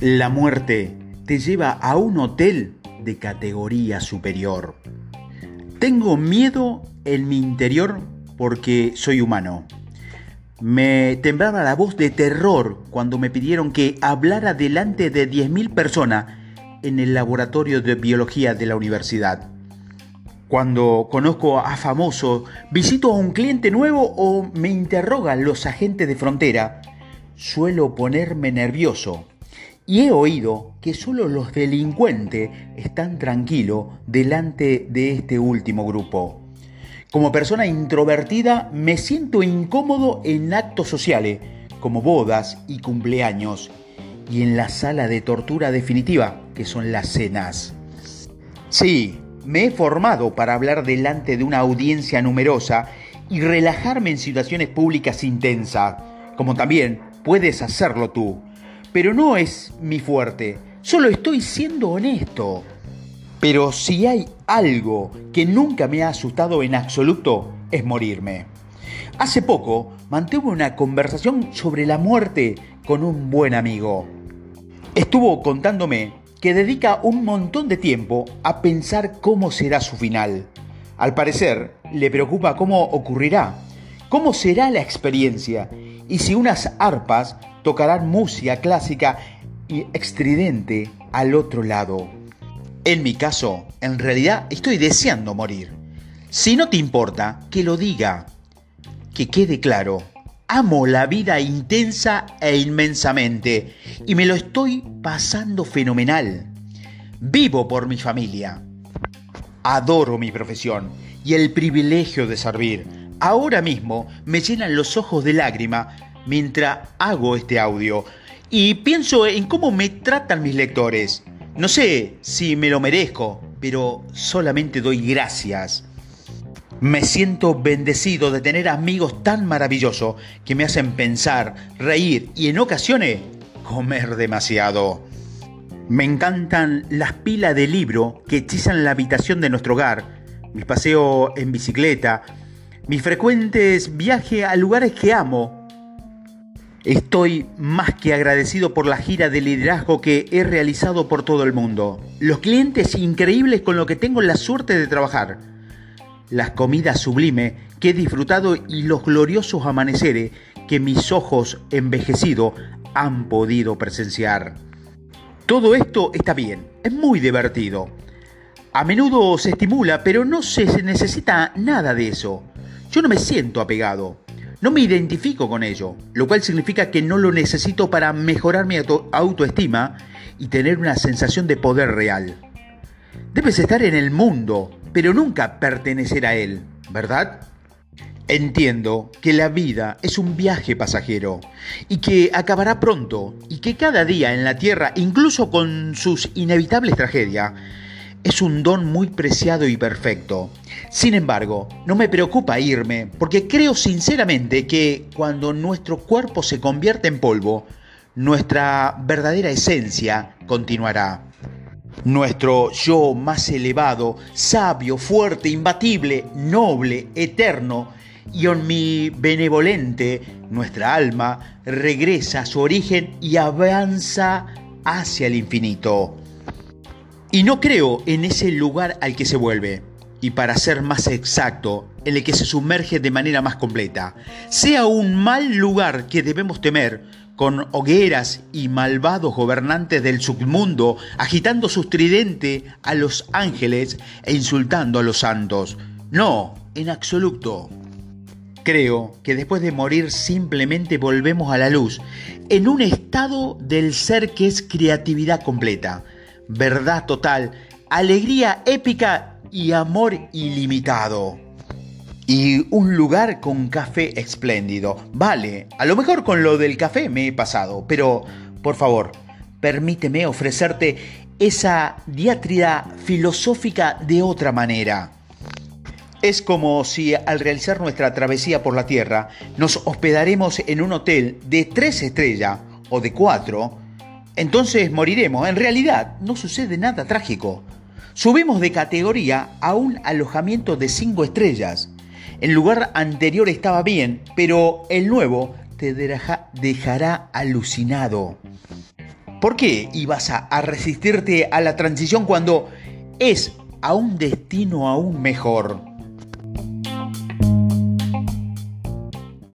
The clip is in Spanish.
La muerte te lleva a un hotel de categoría superior. Tengo miedo en mi interior porque soy humano. Me temblaba la voz de terror cuando me pidieron que hablara delante de 10.000 personas en el laboratorio de biología de la universidad. Cuando conozco a famoso, visito a un cliente nuevo o me interrogan los agentes de frontera, suelo ponerme nervioso y he oído que solo los delincuentes están tranquilos delante de este último grupo. Como persona introvertida me siento incómodo en actos sociales, como bodas y cumpleaños, y en la sala de tortura definitiva, que son las cenas. Sí, me he formado para hablar delante de una audiencia numerosa y relajarme en situaciones públicas intensas, como también puedes hacerlo tú pero no es mi fuerte. Solo estoy siendo honesto. Pero si hay algo que nunca me ha asustado en absoluto, es morirme. Hace poco mantuve una conversación sobre la muerte con un buen amigo. Estuvo contándome que dedica un montón de tiempo a pensar cómo será su final. Al parecer, le preocupa cómo ocurrirá, cómo será la experiencia y si unas arpas tocarán música clásica y estridente al otro lado. En mi caso, en realidad estoy deseando morir. Si no te importa, que lo diga. Que quede claro. Amo la vida intensa e inmensamente y me lo estoy pasando fenomenal. Vivo por mi familia. Adoro mi profesión y el privilegio de servir. Ahora mismo me llenan los ojos de lágrima mientras hago este audio y pienso en cómo me tratan mis lectores. No sé si me lo merezco, pero solamente doy gracias. Me siento bendecido de tener amigos tan maravillosos que me hacen pensar, reír y en ocasiones comer demasiado. Me encantan las pilas de libro que hechizan la habitación de nuestro hogar, mis paseos en bicicleta, mis frecuentes viajes a lugares que amo Estoy más que agradecido por la gira de liderazgo que he realizado por todo el mundo. Los clientes increíbles con los que tengo la suerte de trabajar. Las comidas sublimes que he disfrutado y los gloriosos amaneceres que mis ojos envejecidos han podido presenciar. Todo esto está bien, es muy divertido. A menudo se estimula, pero no se necesita nada de eso. Yo no me siento apegado. No me identifico con ello, lo cual significa que no lo necesito para mejorar mi autoestima y tener una sensación de poder real. Debes estar en el mundo, pero nunca pertenecer a él, ¿verdad? Entiendo que la vida es un viaje pasajero y que acabará pronto y que cada día en la Tierra, incluso con sus inevitables tragedias, es un don muy preciado y perfecto. Sin embargo, no me preocupa irme, porque creo sinceramente que cuando nuestro cuerpo se convierte en polvo, nuestra verdadera esencia continuará. Nuestro yo más elevado, sabio, fuerte, imbatible, noble, eterno y omnibenevolente, nuestra alma regresa a su origen y avanza hacia el infinito. Y no creo en ese lugar al que se vuelve, y para ser más exacto, en el que se sumerge de manera más completa, sea un mal lugar que debemos temer, con hogueras y malvados gobernantes del submundo agitando sus tridentes a los ángeles e insultando a los santos. No, en absoluto. Creo que después de morir simplemente volvemos a la luz, en un estado del ser que es creatividad completa verdad total, alegría épica y amor ilimitado. Y un lugar con café espléndido. Vale, a lo mejor con lo del café me he pasado, pero por favor, permíteme ofrecerte esa diátrida filosófica de otra manera. Es como si al realizar nuestra travesía por la Tierra nos hospedaremos en un hotel de tres estrellas o de cuatro, entonces moriremos. En realidad no sucede nada trágico. Subimos de categoría a un alojamiento de 5 estrellas. El lugar anterior estaba bien, pero el nuevo te dejará alucinado. ¿Por qué ibas a, a resistirte a la transición cuando es a un destino aún mejor?